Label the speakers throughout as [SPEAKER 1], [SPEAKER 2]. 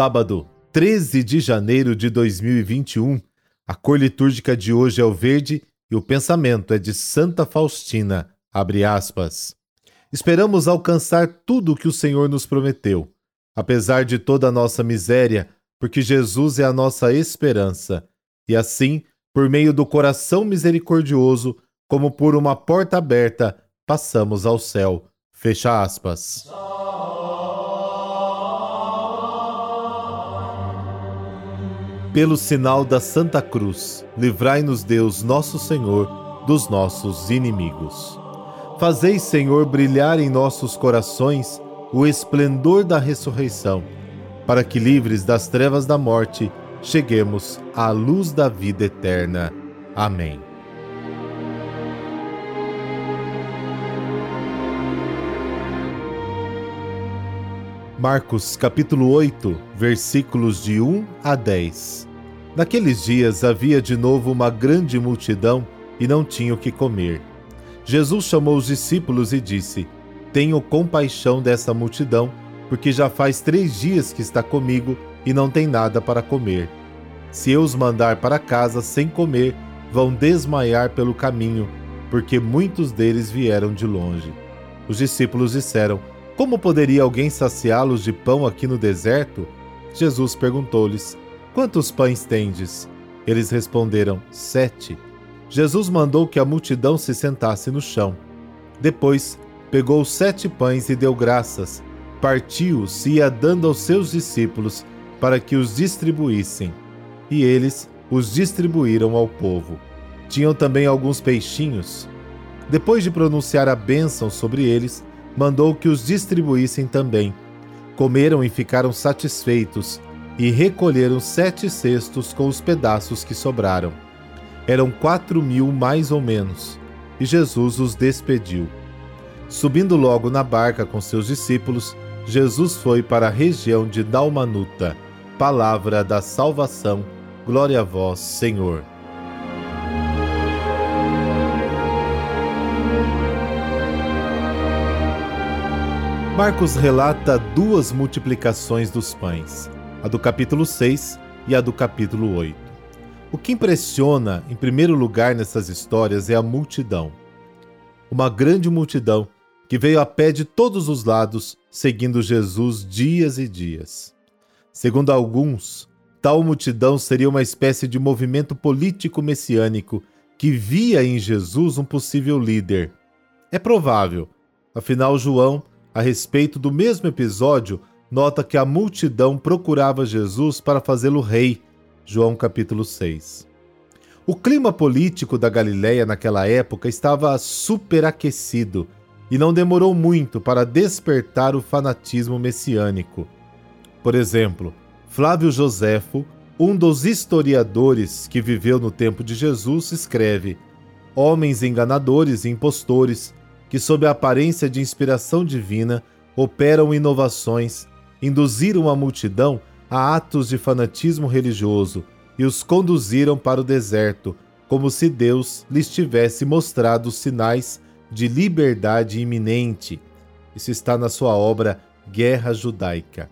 [SPEAKER 1] Sábado, 13 de janeiro de 2021. A cor litúrgica de hoje é o verde e o pensamento é de Santa Faustina. Abre aspas. Esperamos alcançar tudo o que o Senhor nos prometeu, apesar de toda a nossa miséria, porque Jesus é a nossa esperança. E assim, por meio do coração misericordioso, como por uma porta aberta, passamos ao céu. Fecha aspas. Pelo sinal da Santa Cruz, livrai-nos Deus, nosso Senhor, dos nossos inimigos. Fazei, Senhor, brilhar em nossos corações o esplendor da ressurreição, para que, livres das trevas da morte, cheguemos à luz da vida eterna. Amém. Marcos capítulo 8, versículos de 1 a 10. Naqueles dias havia de novo uma grande multidão e não tinham o que comer. Jesus chamou os discípulos e disse: Tenho compaixão dessa multidão, porque já faz três dias que está comigo e não tem nada para comer. Se eu os mandar para casa sem comer, vão desmaiar pelo caminho, porque muitos deles vieram de longe. Os discípulos disseram: como poderia alguém saciá-los de pão aqui no deserto? Jesus perguntou-lhes: Quantos pães tendes? Eles responderam: Sete. Jesus mandou que a multidão se sentasse no chão. Depois, pegou sete pães e deu graças, partiu-os e ia dando aos seus discípulos para que os distribuíssem. E eles os distribuíram ao povo. Tinham também alguns peixinhos. Depois de pronunciar a bênção sobre eles, mandou que os distribuíssem também. Comeram e ficaram satisfeitos, e recolheram sete cestos com os pedaços que sobraram. Eram quatro mil mais ou menos, e Jesus os despediu. Subindo logo na barca com seus discípulos, Jesus foi para a região de Dalmanuta. Palavra da salvação. Glória a vós, Senhor. Marcos relata duas multiplicações dos pães, a do capítulo 6 e a do capítulo 8. O que impressiona, em primeiro lugar, nessas histórias é a multidão. Uma grande multidão que veio a pé de todos os lados, seguindo Jesus dias e dias. Segundo alguns, tal multidão seria uma espécie de movimento político messiânico que via em Jesus um possível líder. É provável, afinal, João a respeito do mesmo episódio, nota que a multidão procurava Jesus para fazê-lo rei. João capítulo 6. O clima político da Galiléia naquela época estava superaquecido e não demorou muito para despertar o fanatismo messiânico. Por exemplo, Flávio Joséfo, um dos historiadores que viveu no tempo de Jesus, escreve: Homens enganadores e impostores que, sob a aparência de inspiração divina, operam inovações, induziram a multidão a atos de fanatismo religioso e os conduziram para o deserto, como se Deus lhes tivesse mostrado sinais de liberdade iminente. Isso está na sua obra Guerra Judaica.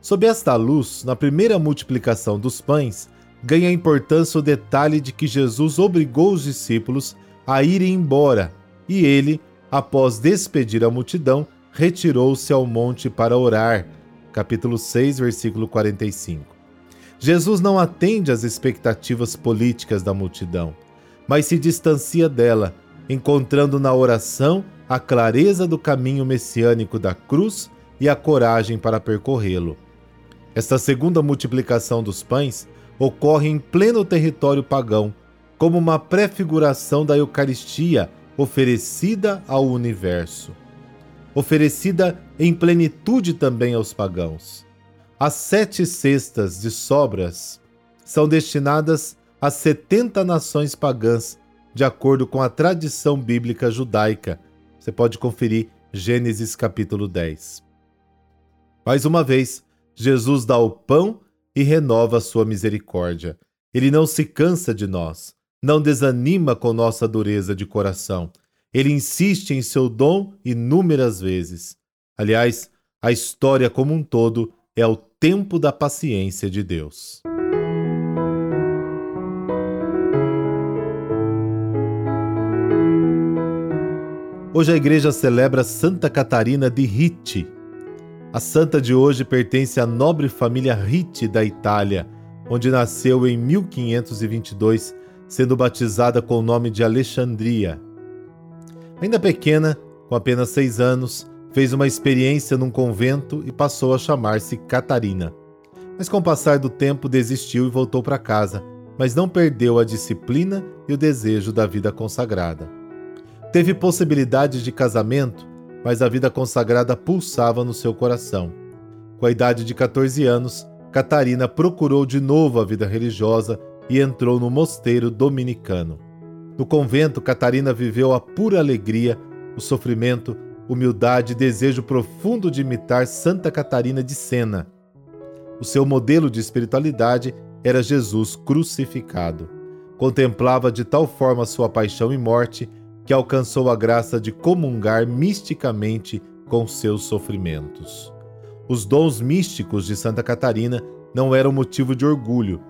[SPEAKER 1] Sob esta luz, na primeira multiplicação dos pães, ganha importância o detalhe de que Jesus obrigou os discípulos a irem embora e ele após despedir a multidão, retirou-se ao monte para orar. Capítulo 6, versículo 45. Jesus não atende às expectativas políticas da multidão, mas se distancia dela, encontrando na oração a clareza do caminho messiânico da cruz e a coragem para percorrê-lo. Esta segunda multiplicação dos pães ocorre em pleno território pagão, como uma prefiguração da Eucaristia oferecida ao universo, oferecida em plenitude também aos pagãos. As sete cestas de sobras são destinadas às setenta nações pagãs, de acordo com a tradição bíblica judaica. Você pode conferir Gênesis capítulo 10. Mais uma vez, Jesus dá o pão e renova a sua misericórdia. Ele não se cansa de nós, não desanima com nossa dureza de coração. Ele insiste em seu dom inúmeras vezes. Aliás, a história como um todo é o tempo da paciência de Deus. Hoje a igreja celebra Santa Catarina de Ritti. A santa de hoje pertence à nobre família Ritti da Itália, onde nasceu em 1522, sendo batizada com o nome de Alexandria. Ainda pequena, com apenas seis anos, fez uma experiência num convento e passou a chamar-se Catarina. Mas com o passar do tempo desistiu e voltou para casa, mas não perdeu a disciplina e o desejo da vida consagrada. Teve possibilidade de casamento, mas a vida consagrada pulsava no seu coração. Com a idade de 14 anos, Catarina procurou de novo a vida religiosa e entrou no mosteiro dominicano. No convento, Catarina viveu a pura alegria, o sofrimento, humildade e desejo profundo de imitar Santa Catarina de Sena. O seu modelo de espiritualidade era Jesus crucificado. Contemplava de tal forma sua paixão e morte que alcançou a graça de comungar misticamente com seus sofrimentos. Os dons místicos de Santa Catarina não eram motivo de orgulho.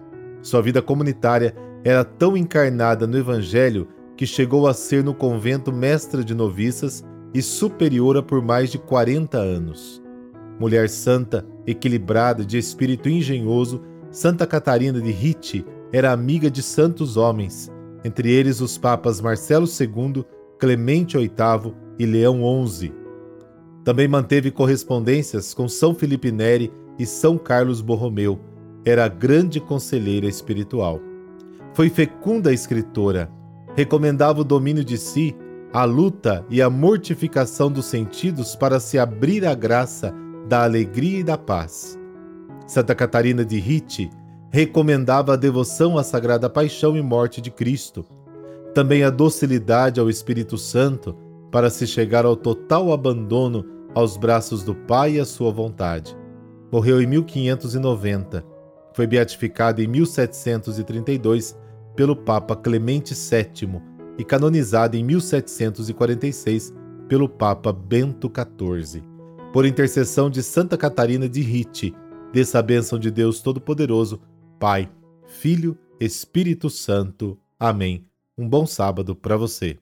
[SPEAKER 1] Sua vida comunitária era tão encarnada no Evangelho que chegou a ser no convento mestra de noviças e superiora por mais de 40 anos. Mulher santa, equilibrada, de espírito engenhoso, Santa Catarina de Ritti era amiga de santos homens entre eles os papas Marcelo II, Clemente VIII e Leão XI. Também manteve correspondências com São Felipe Neri e São Carlos Borromeu. Era grande conselheira espiritual. Foi fecunda escritora. Recomendava o domínio de si, a luta e a mortificação dos sentidos para se abrir à graça da alegria e da paz. Santa Catarina de Ritti recomendava a devoção à Sagrada Paixão e Morte de Cristo, também a docilidade ao Espírito Santo para se chegar ao total abandono aos braços do Pai e à sua vontade. Morreu em 1590. Foi beatificado em 1732 pelo Papa Clemente VII e canonizado em 1746 pelo Papa Bento XIV. Por intercessão de Santa Catarina de Ritti, dessa bênção de Deus Todo-Poderoso, Pai, Filho, Espírito Santo. Amém. Um bom sábado para você.